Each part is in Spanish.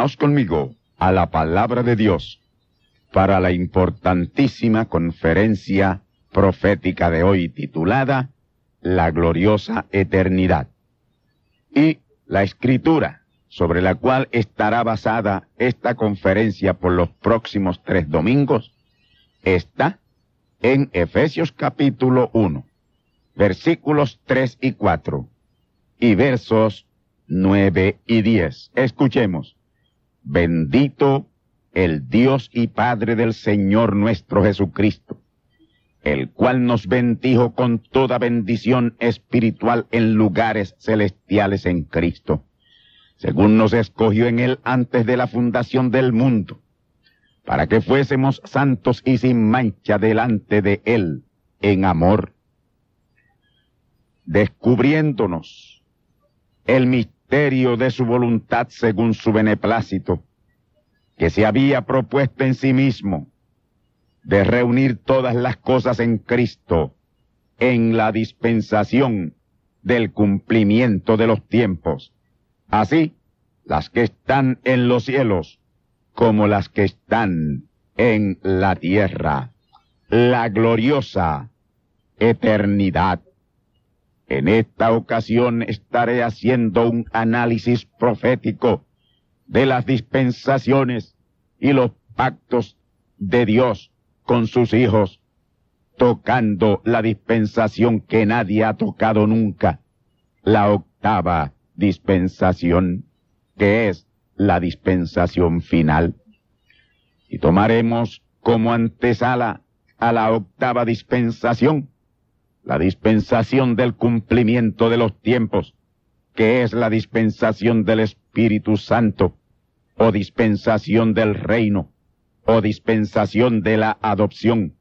Conmigo a la palabra de Dios para la importantísima conferencia profética de hoy titulada La gloriosa eternidad. Y la escritura sobre la cual estará basada esta conferencia por los próximos tres domingos está en Efesios capítulo 1, versículos 3 y 4 y versos 9 y 10. Escuchemos. Bendito el Dios y Padre del Señor nuestro Jesucristo, el cual nos bendijo con toda bendición espiritual en lugares celestiales en Cristo, según nos escogió en Él antes de la fundación del mundo, para que fuésemos santos y sin mancha delante de Él en amor, descubriéndonos el misterio de su voluntad según su beneplácito, que se había propuesto en sí mismo de reunir todas las cosas en Cristo en la dispensación del cumplimiento de los tiempos, así las que están en los cielos como las que están en la tierra, la gloriosa eternidad. En esta ocasión estaré haciendo un análisis profético de las dispensaciones y los pactos de Dios con sus hijos, tocando la dispensación que nadie ha tocado nunca, la octava dispensación, que es la dispensación final. Y tomaremos como antesala a la octava dispensación la dispensación del cumplimiento de los tiempos, que es la dispensación del Espíritu Santo, o dispensación del reino, o dispensación de la adopción,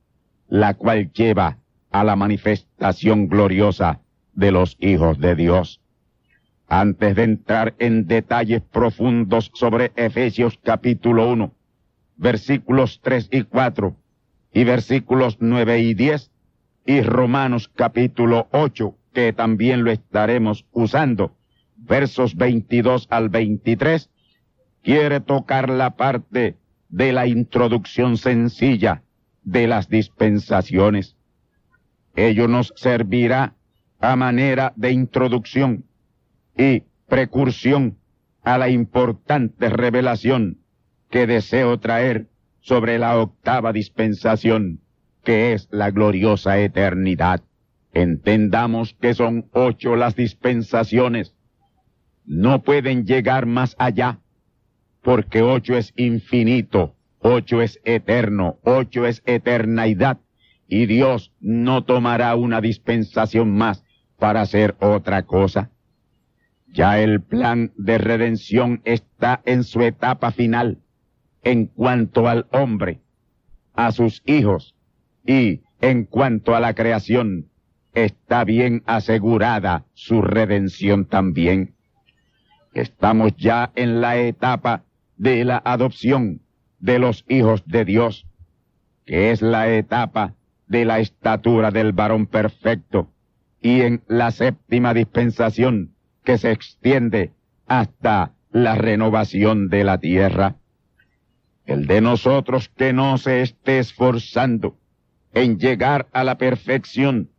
la cual lleva a la manifestación gloriosa de los hijos de Dios. Antes de entrar en detalles profundos sobre Efesios capítulo 1, versículos 3 y 4 y versículos 9 y 10, y Romanos capítulo 8, que también lo estaremos usando, versos 22 al 23, quiere tocar la parte de la introducción sencilla de las dispensaciones. Ello nos servirá a manera de introducción y precursión a la importante revelación que deseo traer sobre la octava dispensación que es la gloriosa eternidad. Entendamos que son ocho las dispensaciones. No pueden llegar más allá, porque ocho es infinito, ocho es eterno, ocho es eternidad, y Dios no tomará una dispensación más para hacer otra cosa. Ya el plan de redención está en su etapa final en cuanto al hombre, a sus hijos y en cuanto a la creación, está bien asegurada su redención también. Estamos ya en la etapa de la adopción de los hijos de Dios, que es la etapa de la estatura del varón perfecto, y en la séptima dispensación que se extiende hasta la renovación de la tierra. El de nosotros que no se esté esforzando en llegar a la perfección,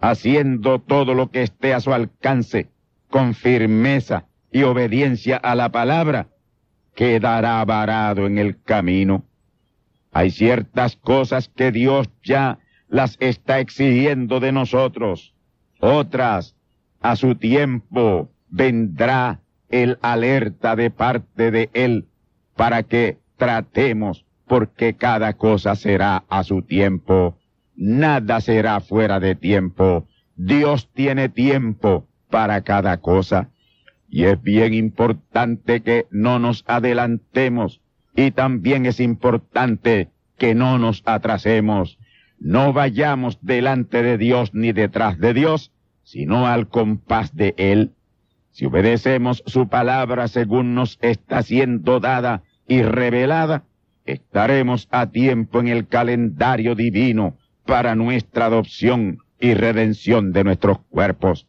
haciendo todo lo que esté a su alcance, con firmeza y obediencia a la palabra, quedará varado en el camino. Hay ciertas cosas que Dios ya las está exigiendo de nosotros. Otras, a su tiempo, vendrá el alerta de parte de Él para que tratemos porque cada cosa será a su tiempo. Nada será fuera de tiempo. Dios tiene tiempo para cada cosa. Y es bien importante que no nos adelantemos y también es importante que no nos atrasemos. No vayamos delante de Dios ni detrás de Dios, sino al compás de Él. Si obedecemos su palabra según nos está siendo dada y revelada, estaremos a tiempo en el calendario divino para nuestra adopción y redención de nuestros cuerpos.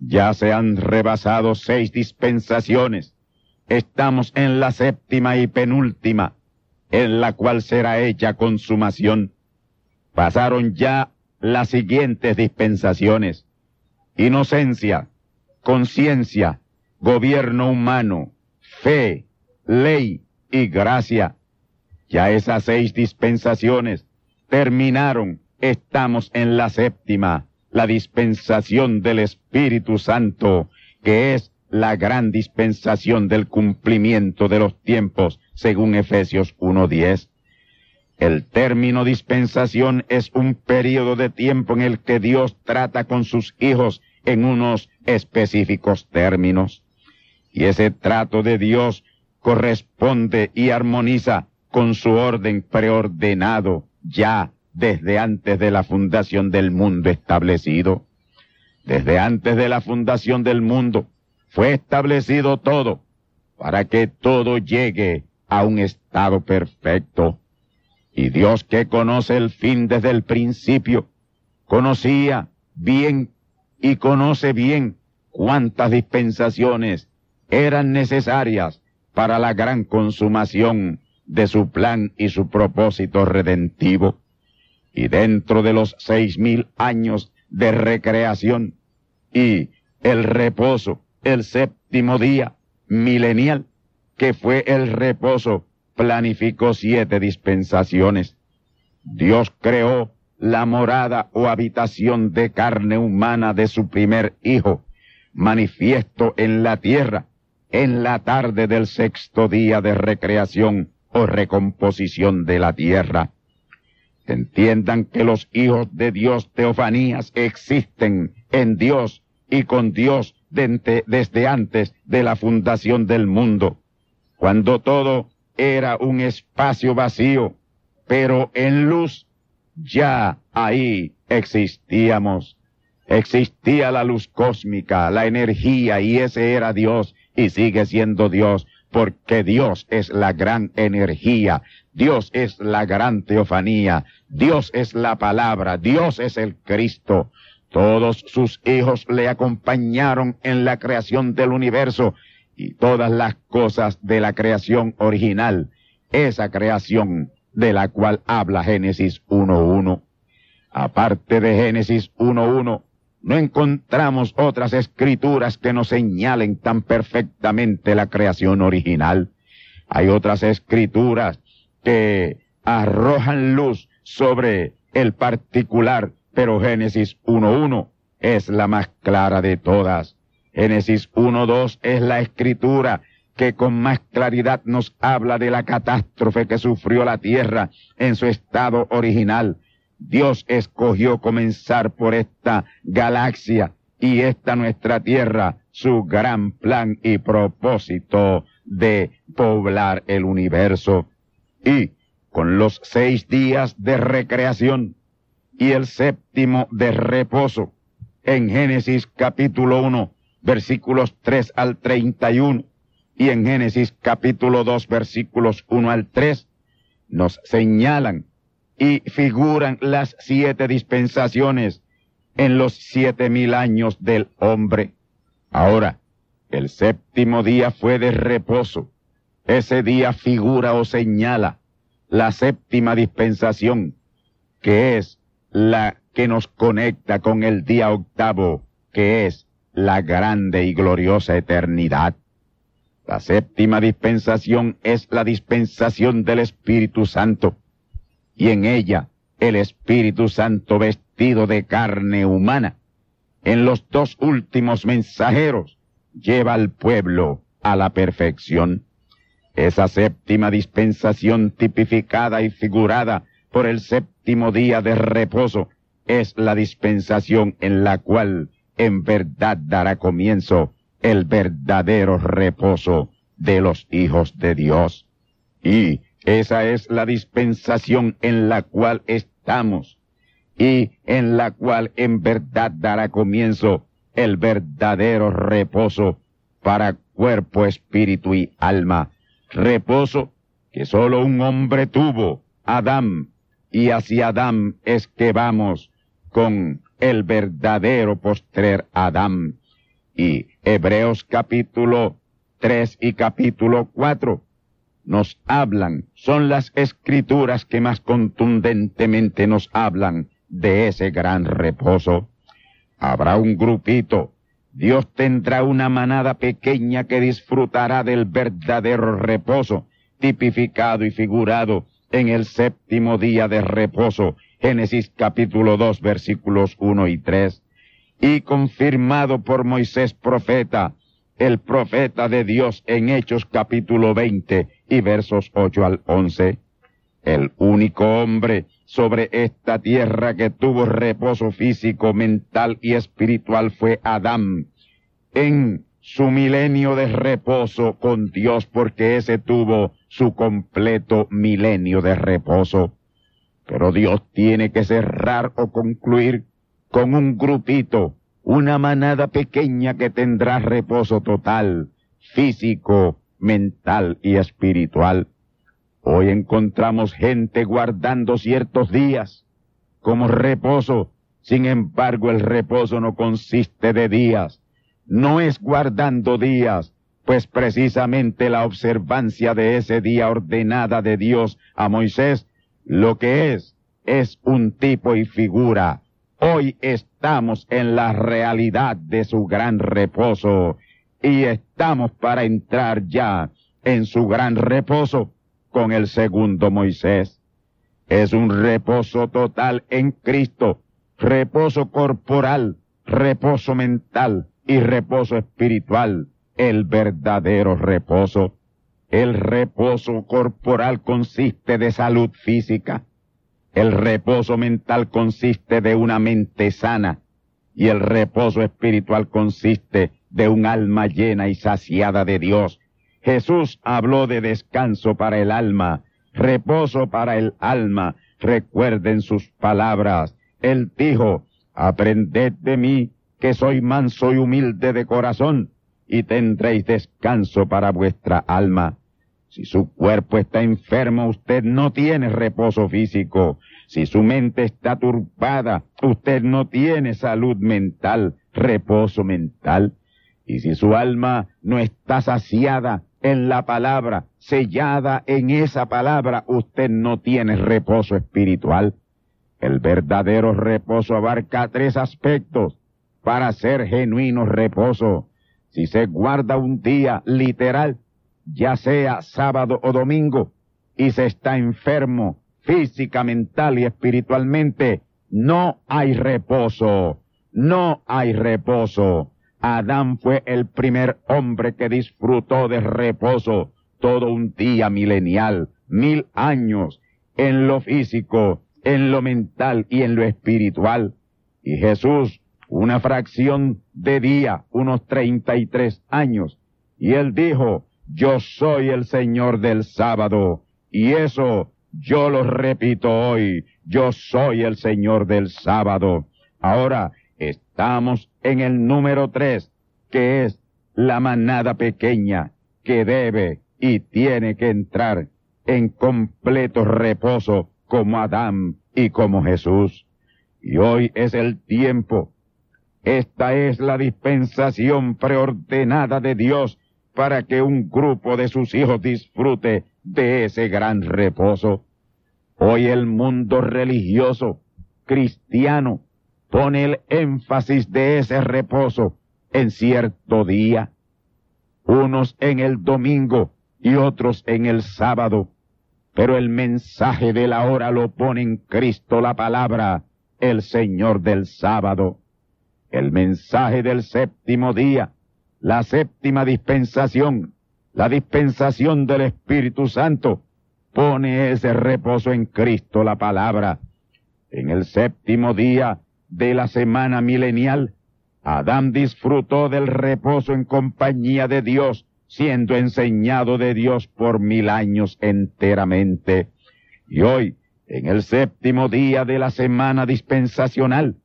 Ya se han rebasado seis dispensaciones. Estamos en la séptima y penúltima, en la cual será hecha consumación. Pasaron ya las siguientes dispensaciones. Inocencia, conciencia, gobierno humano, fe, ley y gracia ya esas seis dispensaciones terminaron. Estamos en la séptima, la dispensación del Espíritu Santo, que es la gran dispensación del cumplimiento de los tiempos, según Efesios 1.10. El término dispensación es un periodo de tiempo en el que Dios trata con sus hijos en unos específicos términos. Y ese trato de Dios corresponde y armoniza con su orden preordenado ya desde antes de la fundación del mundo establecido. Desde antes de la fundación del mundo fue establecido todo para que todo llegue a un estado perfecto. Y Dios que conoce el fin desde el principio, conocía bien y conoce bien cuántas dispensaciones eran necesarias para la gran consumación de su plan y su propósito redentivo. Y dentro de los seis mil años de recreación y el reposo, el séptimo día milenial, que fue el reposo, planificó siete dispensaciones. Dios creó la morada o habitación de carne humana de su primer hijo, manifiesto en la tierra, en la tarde del sexto día de recreación o recomposición de la tierra. Entiendan que los hijos de Dios teofanías existen en Dios y con Dios desde antes de la fundación del mundo, cuando todo era un espacio vacío, pero en luz ya ahí existíamos. Existía la luz cósmica, la energía, y ese era Dios y sigue siendo Dios porque Dios es la gran energía, Dios es la gran teofanía, Dios es la palabra, Dios es el Cristo. Todos sus hijos le acompañaron en la creación del universo y todas las cosas de la creación original, esa creación de la cual habla Génesis 1.1. Aparte de Génesis 1.1, no encontramos otras escrituras que nos señalen tan perfectamente la creación original. Hay otras escrituras que arrojan luz sobre el particular, pero Génesis 1.1 es la más clara de todas. Génesis 1.2 es la escritura que con más claridad nos habla de la catástrofe que sufrió la tierra en su estado original Dios escogió comenzar por esta galaxia y esta nuestra tierra su gran plan y propósito de poblar el universo. Y con los seis días de recreación y el séptimo de reposo, en Génesis capítulo 1, versículos 3 al 31, y en Génesis capítulo 2, versículos 1 al 3, nos señalan y figuran las siete dispensaciones en los siete mil años del hombre. Ahora, el séptimo día fue de reposo. Ese día figura o señala la séptima dispensación, que es la que nos conecta con el día octavo, que es la grande y gloriosa eternidad. La séptima dispensación es la dispensación del Espíritu Santo, y en ella el Espíritu Santo vestido de carne humana, en los dos últimos mensajeros, lleva al pueblo a la perfección. Esa séptima dispensación tipificada y figurada por el séptimo día de reposo es la dispensación en la cual en verdad dará comienzo el verdadero reposo de los hijos de Dios. Y esa es la dispensación en la cual estamos y en la cual en verdad dará comienzo el verdadero reposo para cuerpo, espíritu y alma. Reposo que sólo un hombre tuvo, Adán, y hacia Adán es que vamos con el verdadero postrer Adán. Y Hebreos capítulo 3 y capítulo 4 nos hablan, son las escrituras que más contundentemente nos hablan de ese gran reposo. Habrá un grupito, Dios tendrá una manada pequeña que disfrutará del verdadero reposo, tipificado y figurado en el séptimo día de reposo, Génesis capítulo 2 versículos 1 y 3, y confirmado por Moisés profeta, el profeta de Dios en Hechos capítulo 20 y versos 8 al 11, el único hombre sobre esta tierra que tuvo reposo físico, mental y espiritual fue Adán, en su milenio de reposo con Dios, porque ese tuvo su completo milenio de reposo. Pero Dios tiene que cerrar o concluir con un grupito, una manada pequeña que tendrá reposo total, físico, mental y espiritual. Hoy encontramos gente guardando ciertos días como reposo. Sin embargo, el reposo no consiste de días. No es guardando días, pues precisamente la observancia de ese día ordenada de Dios a Moisés, lo que es, es un tipo y figura. Hoy estamos en la realidad de su gran reposo y estamos para entrar ya en su gran reposo con el segundo Moisés. Es un reposo total en Cristo, reposo corporal, reposo mental y reposo espiritual, el verdadero reposo. El reposo corporal consiste de salud física, el reposo mental consiste de una mente sana y el reposo espiritual consiste de un alma llena y saciada de Dios Jesús habló de descanso para el alma, reposo para el alma. Recuerden sus palabras. Él dijo, aprended de mí, que soy manso y humilde de corazón, y tendréis descanso para vuestra alma. Si su cuerpo está enfermo, usted no tiene reposo físico. Si su mente está turbada, usted no tiene salud mental, reposo mental. Y si su alma no está saciada, en la palabra, sellada en esa palabra, usted no tiene reposo espiritual. El verdadero reposo abarca tres aspectos para ser genuino reposo. Si se guarda un día literal, ya sea sábado o domingo, y se está enfermo física, mental y espiritualmente, no hay reposo, no hay reposo. Adán fue el primer hombre que disfrutó de reposo todo un día milenial, mil años, en lo físico, en lo mental y en lo espiritual. Y Jesús una fracción de día, unos 33 años. Y él dijo, yo soy el Señor del sábado. Y eso yo lo repito hoy, yo soy el Señor del sábado. Ahora estamos en el número tres, que es la manada pequeña, que debe y tiene que entrar en completo reposo como Adán y como Jesús. Y hoy es el tiempo. Esta es la dispensación preordenada de Dios para que un grupo de sus hijos disfrute de ese gran reposo. Hoy el mundo religioso, cristiano, pone el énfasis de ese reposo en cierto día, unos en el domingo y otros en el sábado, pero el mensaje de la hora lo pone en Cristo la palabra, el Señor del sábado. El mensaje del séptimo día, la séptima dispensación, la dispensación del Espíritu Santo, pone ese reposo en Cristo la palabra. En el séptimo día de la semana milenial, Adán disfrutó del reposo en compañía de Dios, siendo enseñado de Dios por mil años enteramente. Y hoy, en el séptimo día de la semana dispensacional,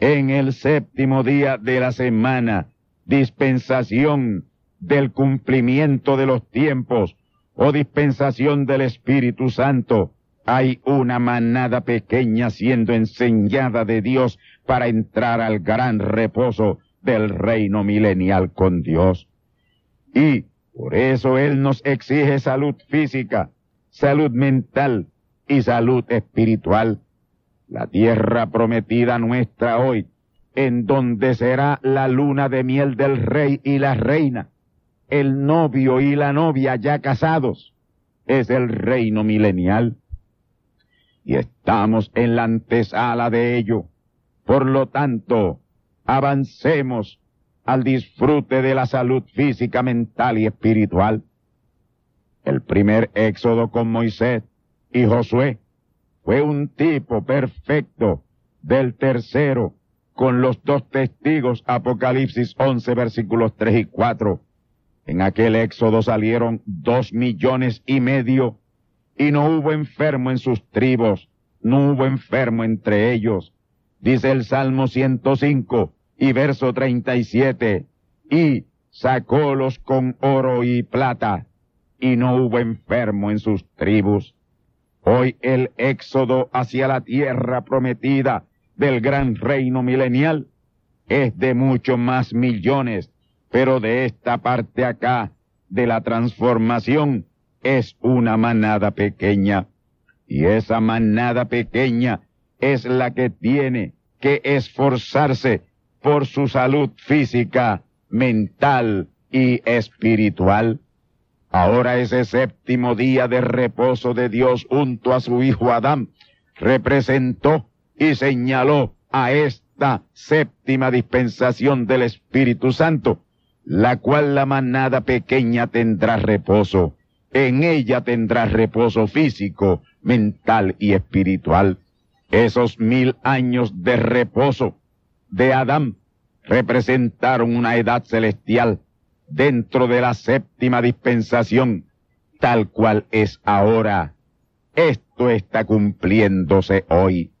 en el séptimo día de la semana, dispensación del cumplimiento de los tiempos o dispensación del Espíritu Santo, hay una manada pequeña siendo enseñada de Dios para entrar al gran reposo del reino milenial con Dios. Y por eso Él nos exige salud física, salud mental y salud espiritual. La tierra prometida nuestra hoy, en donde será la luna de miel del rey y la reina, el novio y la novia ya casados, es el reino milenial y estamos en la antesala de ello. Por lo tanto, avancemos al disfrute de la salud física, mental y espiritual. El primer éxodo con Moisés y Josué fue un tipo perfecto del tercero con los dos testigos Apocalipsis 11 versículos 3 y 4. En aquel éxodo salieron dos millones y medio y no hubo enfermo en sus tribus, no hubo enfermo entre ellos. Dice el Salmo 105 y verso 37, y sacólos con oro y plata, y no hubo enfermo en sus tribus. Hoy el éxodo hacia la tierra prometida del gran reino milenial es de muchos más millones, pero de esta parte acá de la transformación es una manada pequeña. Y esa manada pequeña es la que tiene que esforzarse por su salud física, mental y espiritual. Ahora ese séptimo día de reposo de Dios junto a su hijo Adán representó y señaló a esta séptima dispensación del Espíritu Santo, la cual la manada pequeña tendrá reposo en ella tendrás reposo físico, mental y espiritual. Esos mil años de reposo de Adán representaron una edad celestial dentro de la séptima dispensación, tal cual es ahora. Esto está cumpliéndose hoy.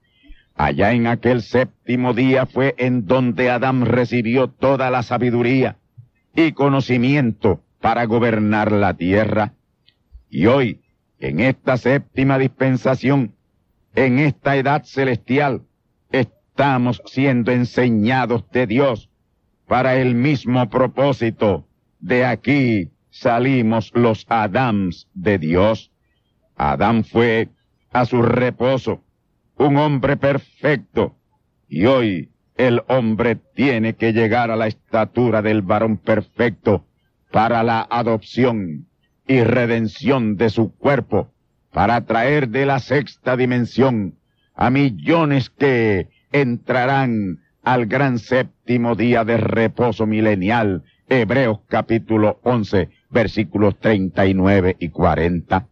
Allá en aquel séptimo día fue en donde Adán recibió toda la sabiduría y conocimiento para gobernar la tierra. Y hoy, en esta séptima dispensación, en esta edad celestial, estamos siendo enseñados de Dios para el mismo propósito. De aquí salimos los Adams de Dios. Adán fue a su reposo, un hombre perfecto, y hoy el hombre tiene que llegar a la estatura del varón perfecto para la adopción y redención de su cuerpo para traer de la sexta dimensión a millones que entrarán al gran séptimo día de reposo milenial, Hebreos capítulo 11, versículos 39 y 40.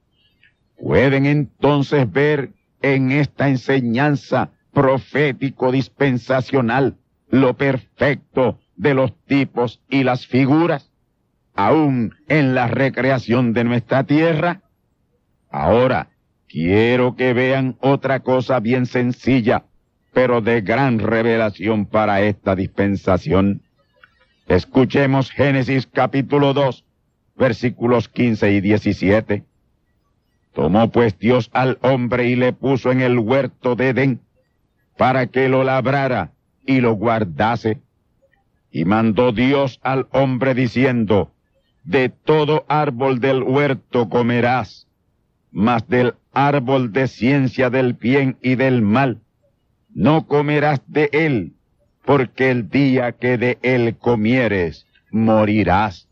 Pueden entonces ver en esta enseñanza profético dispensacional lo perfecto de los tipos y las figuras, aún en la recreación de nuestra tierra? Ahora, quiero que vean otra cosa bien sencilla, pero de gran revelación para esta dispensación. Escuchemos Génesis capítulo 2, versículos 15 y 17. Tomó pues Dios al hombre y le puso en el huerto de Edén para que lo labrara y lo guardase. Y mandó Dios al hombre diciendo, de todo árbol del huerto comerás, mas del árbol de ciencia del bien y del mal, no comerás de él, porque el día que de él comieres, morirás.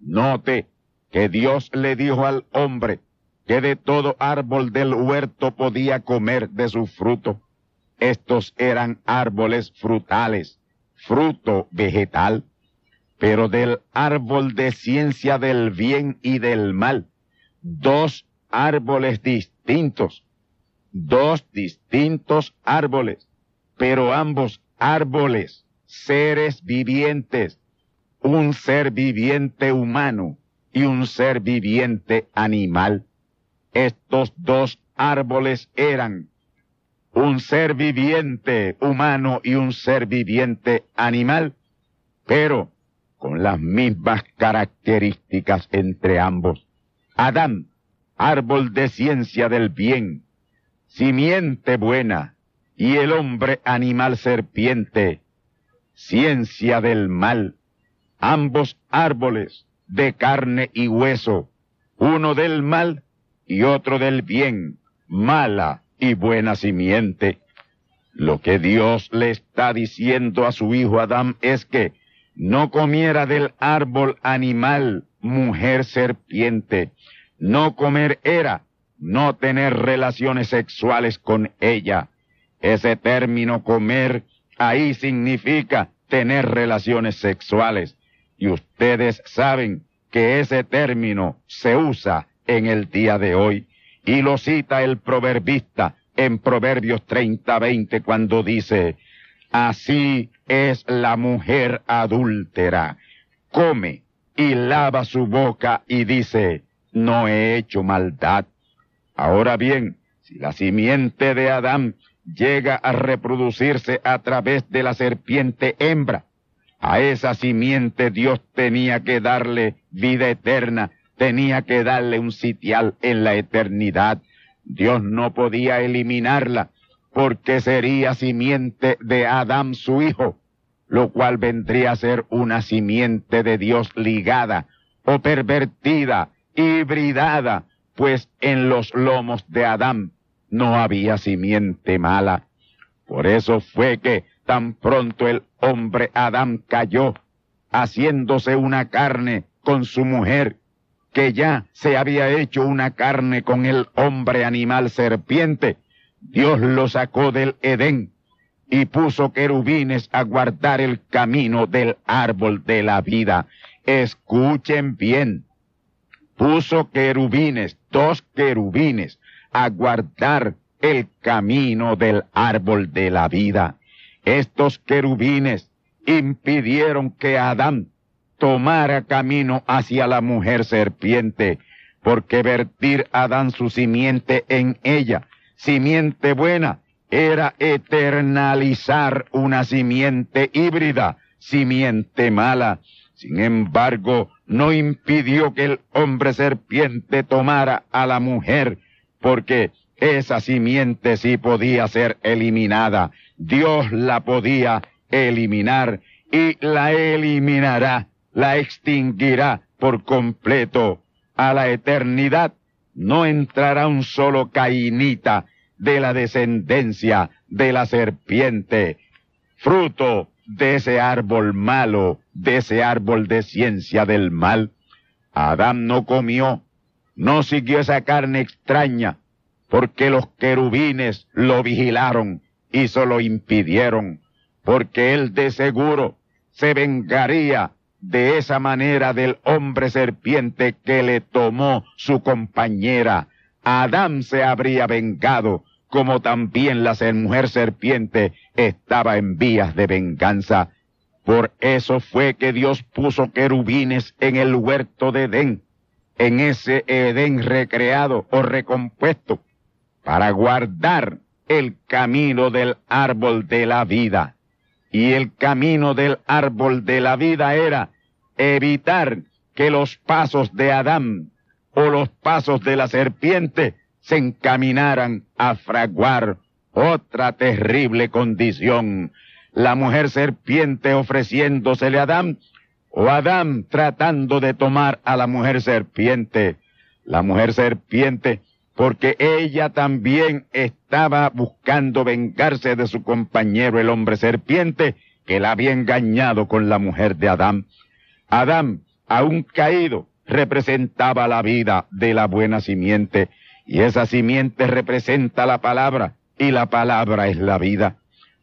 Note que Dios le dijo al hombre que de todo árbol del huerto podía comer de su fruto, estos eran árboles frutales, fruto vegetal, pero del árbol de ciencia del bien y del mal, dos árboles distintos, dos distintos árboles, pero ambos árboles, seres vivientes, un ser viviente humano y un ser viviente animal. Estos dos árboles eran un ser viviente humano y un ser viviente animal, pero con las mismas características entre ambos. Adán, árbol de ciencia del bien, simiente buena, y el hombre animal serpiente, ciencia del mal, ambos árboles de carne y hueso, uno del mal y otro del bien, mala y buena simiente. Lo que Dios le está diciendo a su hijo Adán es que no comiera del árbol animal, mujer serpiente. No comer era no tener relaciones sexuales con ella. Ese término comer ahí significa tener relaciones sexuales. Y ustedes saben que ese término se usa en el día de hoy. Y lo cita el proverbista en Proverbios 30, 20 cuando dice, así es la mujer adúltera. Come y lava su boca y dice, no he hecho maldad. Ahora bien, si la simiente de Adán llega a reproducirse a través de la serpiente hembra, a esa simiente Dios tenía que darle vida eterna tenía que darle un sitial en la eternidad. Dios no podía eliminarla porque sería simiente de Adán su hijo, lo cual vendría a ser una simiente de Dios ligada o pervertida, hibridada, pues en los lomos de Adán no había simiente mala. Por eso fue que tan pronto el hombre Adán cayó, haciéndose una carne con su mujer, que ya se había hecho una carne con el hombre animal serpiente, Dios lo sacó del Edén y puso querubines a guardar el camino del árbol de la vida. Escuchen bien, puso querubines, dos querubines, a guardar el camino del árbol de la vida. Estos querubines impidieron que Adán tomara camino hacia la mujer serpiente, porque vertir Adán su simiente en ella, simiente buena, era eternalizar una simiente híbrida, simiente mala. Sin embargo, no impidió que el hombre serpiente tomara a la mujer, porque esa simiente sí podía ser eliminada. Dios la podía eliminar y la eliminará la extinguirá por completo. A la eternidad no entrará un solo cainita de la descendencia de la serpiente, fruto de ese árbol malo, de ese árbol de ciencia del mal. Adán no comió, no siguió esa carne extraña, porque los querubines lo vigilaron y se lo impidieron, porque él de seguro se vengaría de esa manera del hombre serpiente que le tomó su compañera. Adán se habría vengado como también la mujer serpiente estaba en vías de venganza. Por eso fue que Dios puso querubines en el huerto de Edén, en ese Edén recreado o recompuesto, para guardar el camino del árbol de la vida. Y el camino del árbol de la vida era evitar que los pasos de Adán o los pasos de la serpiente se encaminaran a fraguar otra terrible condición. La mujer serpiente ofreciéndosele a Adán o Adán tratando de tomar a la mujer serpiente. La mujer serpiente porque ella también estaba buscando vengarse de su compañero el hombre serpiente que la había engañado con la mujer de Adán. Adán, aún caído, representaba la vida de la buena simiente, y esa simiente representa la palabra, y la palabra es la vida.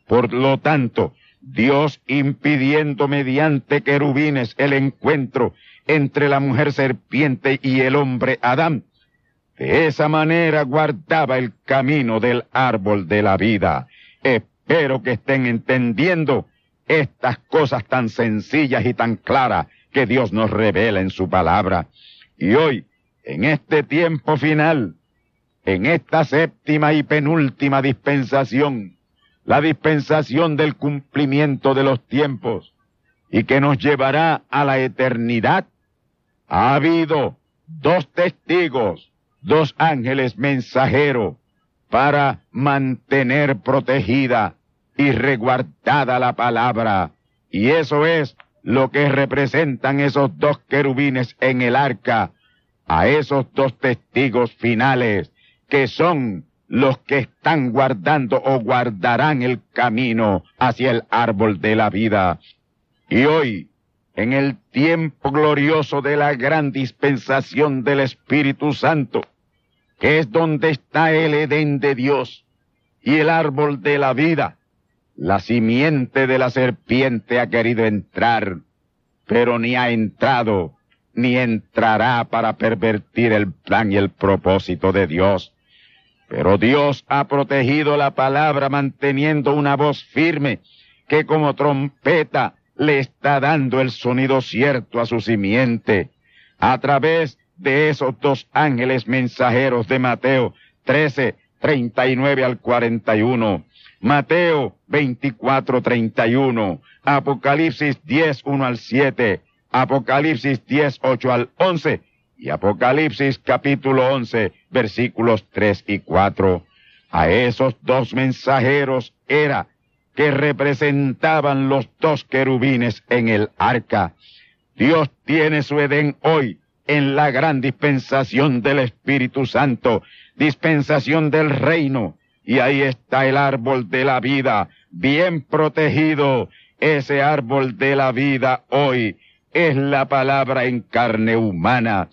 Por lo tanto, Dios impidiendo mediante querubines el encuentro entre la mujer serpiente y el hombre Adán, de esa manera guardaba el camino del árbol de la vida. Espero que estén entendiendo estas cosas tan sencillas y tan claras que Dios nos revela en su palabra. Y hoy, en este tiempo final, en esta séptima y penúltima dispensación, la dispensación del cumplimiento de los tiempos, y que nos llevará a la eternidad, ha habido dos testigos dos ángeles mensajeros para mantener protegida y reguardada la palabra. Y eso es lo que representan esos dos querubines en el arca, a esos dos testigos finales, que son los que están guardando o guardarán el camino hacia el árbol de la vida. Y hoy, en el tiempo glorioso de la gran dispensación del Espíritu Santo, que es donde está el Edén de Dios y el árbol de la vida. La simiente de la serpiente ha querido entrar, pero ni ha entrado, ni entrará para pervertir el plan y el propósito de Dios. Pero Dios ha protegido la palabra manteniendo una voz firme que como trompeta le está dando el sonido cierto a su simiente a través de esos dos ángeles mensajeros de Mateo 13, 39 al 41. Mateo 24, 31. Apocalipsis 10, 1 al 7. Apocalipsis 10, 8 al 11. Y Apocalipsis capítulo 11, versículos 3 y 4. A esos dos mensajeros era que representaban los dos querubines en el arca. Dios tiene su Edén hoy en la gran dispensación del Espíritu Santo, dispensación del reino. Y ahí está el árbol de la vida, bien protegido. Ese árbol de la vida hoy es la palabra en carne humana.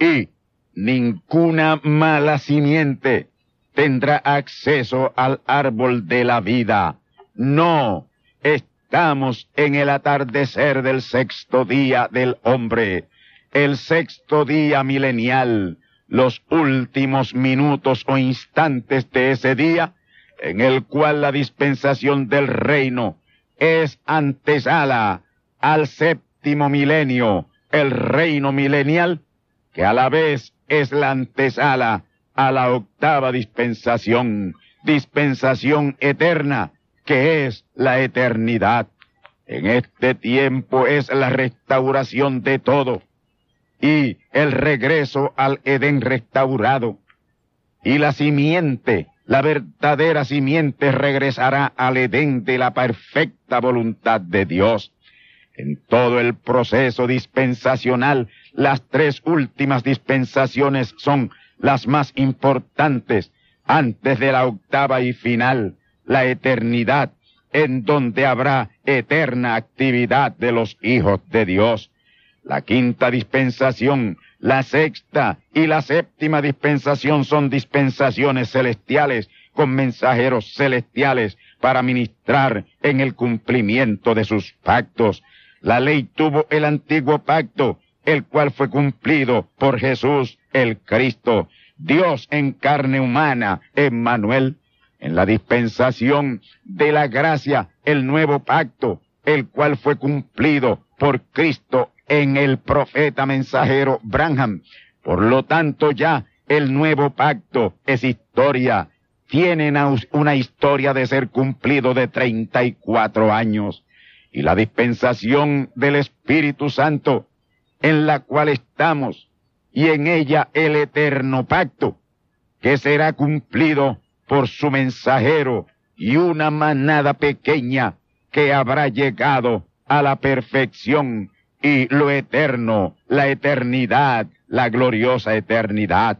Y ninguna mala simiente tendrá acceso al árbol de la vida. No, estamos en el atardecer del sexto día del hombre el sexto día milenial, los últimos minutos o instantes de ese día, en el cual la dispensación del reino es antesala al séptimo milenio, el reino milenial, que a la vez es la antesala a la octava dispensación, dispensación eterna, que es la eternidad. En este tiempo es la restauración de todo y el regreso al Edén restaurado. Y la simiente, la verdadera simiente regresará al Edén de la perfecta voluntad de Dios. En todo el proceso dispensacional, las tres últimas dispensaciones son las más importantes antes de la octava y final, la eternidad, en donde habrá eterna actividad de los hijos de Dios la quinta dispensación, la sexta y la séptima dispensación son dispensaciones celestiales con mensajeros celestiales para ministrar en el cumplimiento de sus pactos. La ley tuvo el antiguo pacto, el cual fue cumplido por Jesús el Cristo, Dios en carne humana, Emmanuel, en la dispensación de la gracia, el nuevo pacto, el cual fue cumplido por Cristo en el profeta mensajero Branham. Por lo tanto, ya el nuevo pacto es historia. Tienen una historia de ser cumplido de 34 años. Y la dispensación del Espíritu Santo, en la cual estamos, y en ella el eterno pacto, que será cumplido por su mensajero y una manada pequeña que habrá llegado a la perfección y lo eterno, la eternidad, la gloriosa eternidad.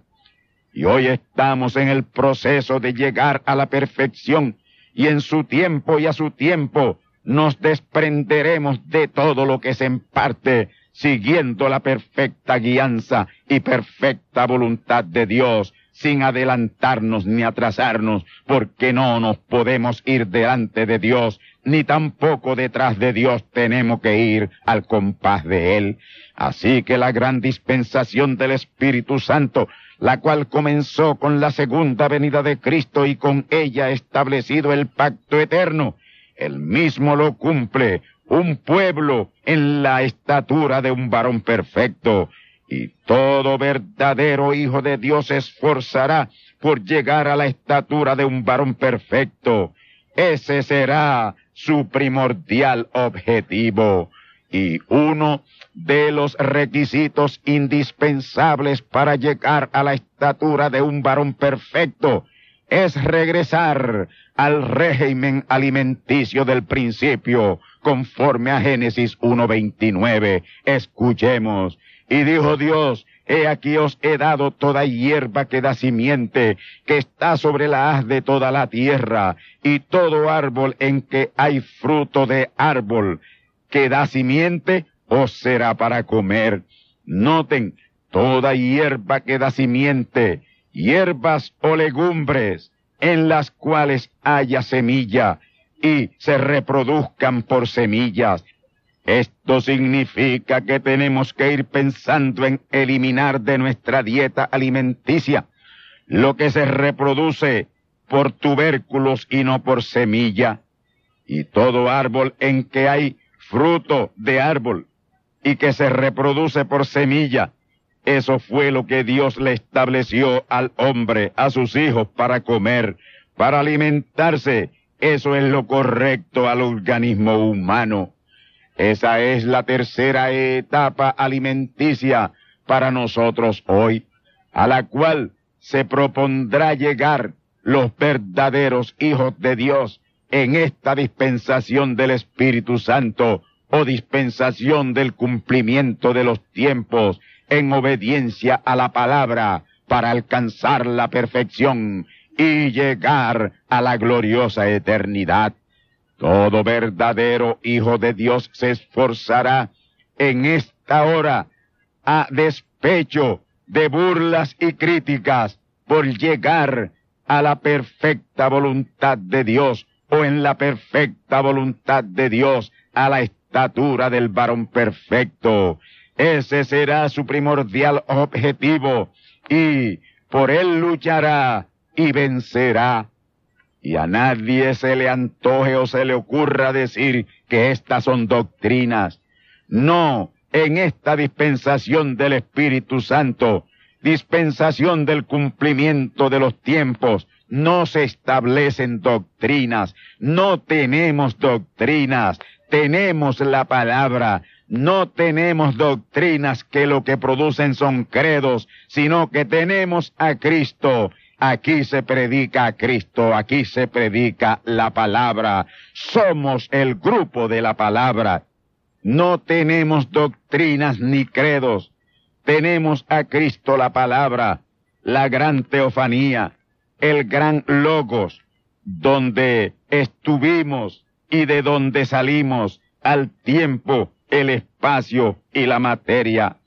Y hoy estamos en el proceso de llegar a la perfección y en su tiempo y a su tiempo nos desprenderemos de todo lo que se emparte siguiendo la perfecta guianza y perfecta voluntad de Dios, sin adelantarnos ni atrasarnos, porque no nos podemos ir delante de Dios, ni tampoco detrás de Dios tenemos que ir al compás de Él. Así que la gran dispensación del Espíritu Santo, la cual comenzó con la segunda venida de Cristo y con ella establecido el pacto eterno, él mismo lo cumple un pueblo en la estatura de un varón perfecto, y todo verdadero hijo de Dios se esforzará por llegar a la estatura de un varón perfecto. Ese será su primordial objetivo. Y uno de los requisitos indispensables para llegar a la estatura de un varón perfecto es regresar al régimen alimenticio del principio, conforme a Génesis 1.29. Escuchemos. Y dijo Dios, He aquí os he dado toda hierba que da simiente, que está sobre la haz de toda la tierra, y todo árbol en que hay fruto de árbol que da simiente, os será para comer. Noten, toda hierba que da simiente, hierbas o legumbres, en las cuales haya semilla, y se reproduzcan por semillas. Esto significa que tenemos que ir pensando en eliminar de nuestra dieta alimenticia lo que se reproduce por tubérculos y no por semilla. Y todo árbol en que hay fruto de árbol y que se reproduce por semilla, eso fue lo que Dios le estableció al hombre, a sus hijos, para comer, para alimentarse eso es lo correcto al organismo humano. Esa es la tercera etapa alimenticia para nosotros hoy, a la cual se propondrá llegar los verdaderos hijos de Dios en esta dispensación del Espíritu Santo o dispensación del cumplimiento de los tiempos en obediencia a la palabra para alcanzar la perfección y llegar a la gloriosa eternidad. Todo verdadero Hijo de Dios se esforzará en esta hora a despecho de burlas y críticas por llegar a la perfecta voluntad de Dios o en la perfecta voluntad de Dios a la estatura del varón perfecto. Ese será su primordial objetivo y por él luchará y vencerá. Y a nadie se le antoje o se le ocurra decir que estas son doctrinas. No, en esta dispensación del Espíritu Santo, dispensación del cumplimiento de los tiempos, no se establecen doctrinas, no tenemos doctrinas, tenemos la palabra, no tenemos doctrinas que lo que producen son credos, sino que tenemos a Cristo Aquí se predica a Cristo, aquí se predica la palabra. Somos el grupo de la palabra. No tenemos doctrinas ni credos. Tenemos a Cristo la palabra, la gran teofanía, el gran logos, donde estuvimos y de donde salimos al tiempo, el espacio y la materia.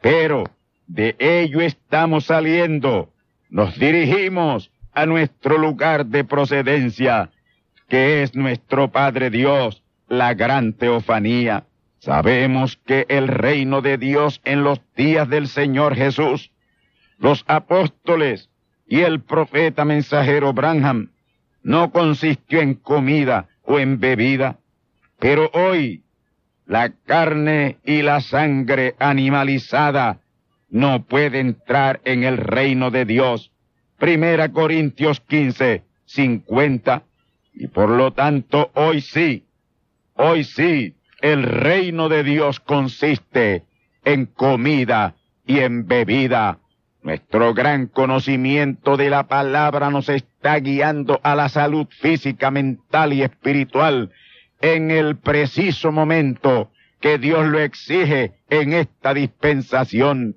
Pero de ello estamos saliendo nos dirigimos a nuestro lugar de procedencia, que es nuestro Padre Dios, la gran teofanía. Sabemos que el reino de Dios en los días del Señor Jesús los apóstoles y el profeta mensajero Branham no consistió en comida o en bebida, pero hoy la carne y la sangre animalizada no puede entrar en el reino de Dios. Primera Corintios 15, 50. Y por lo tanto, hoy sí, hoy sí, el reino de Dios consiste en comida y en bebida. Nuestro gran conocimiento de la palabra nos está guiando a la salud física, mental y espiritual en el preciso momento que Dios lo exige en esta dispensación.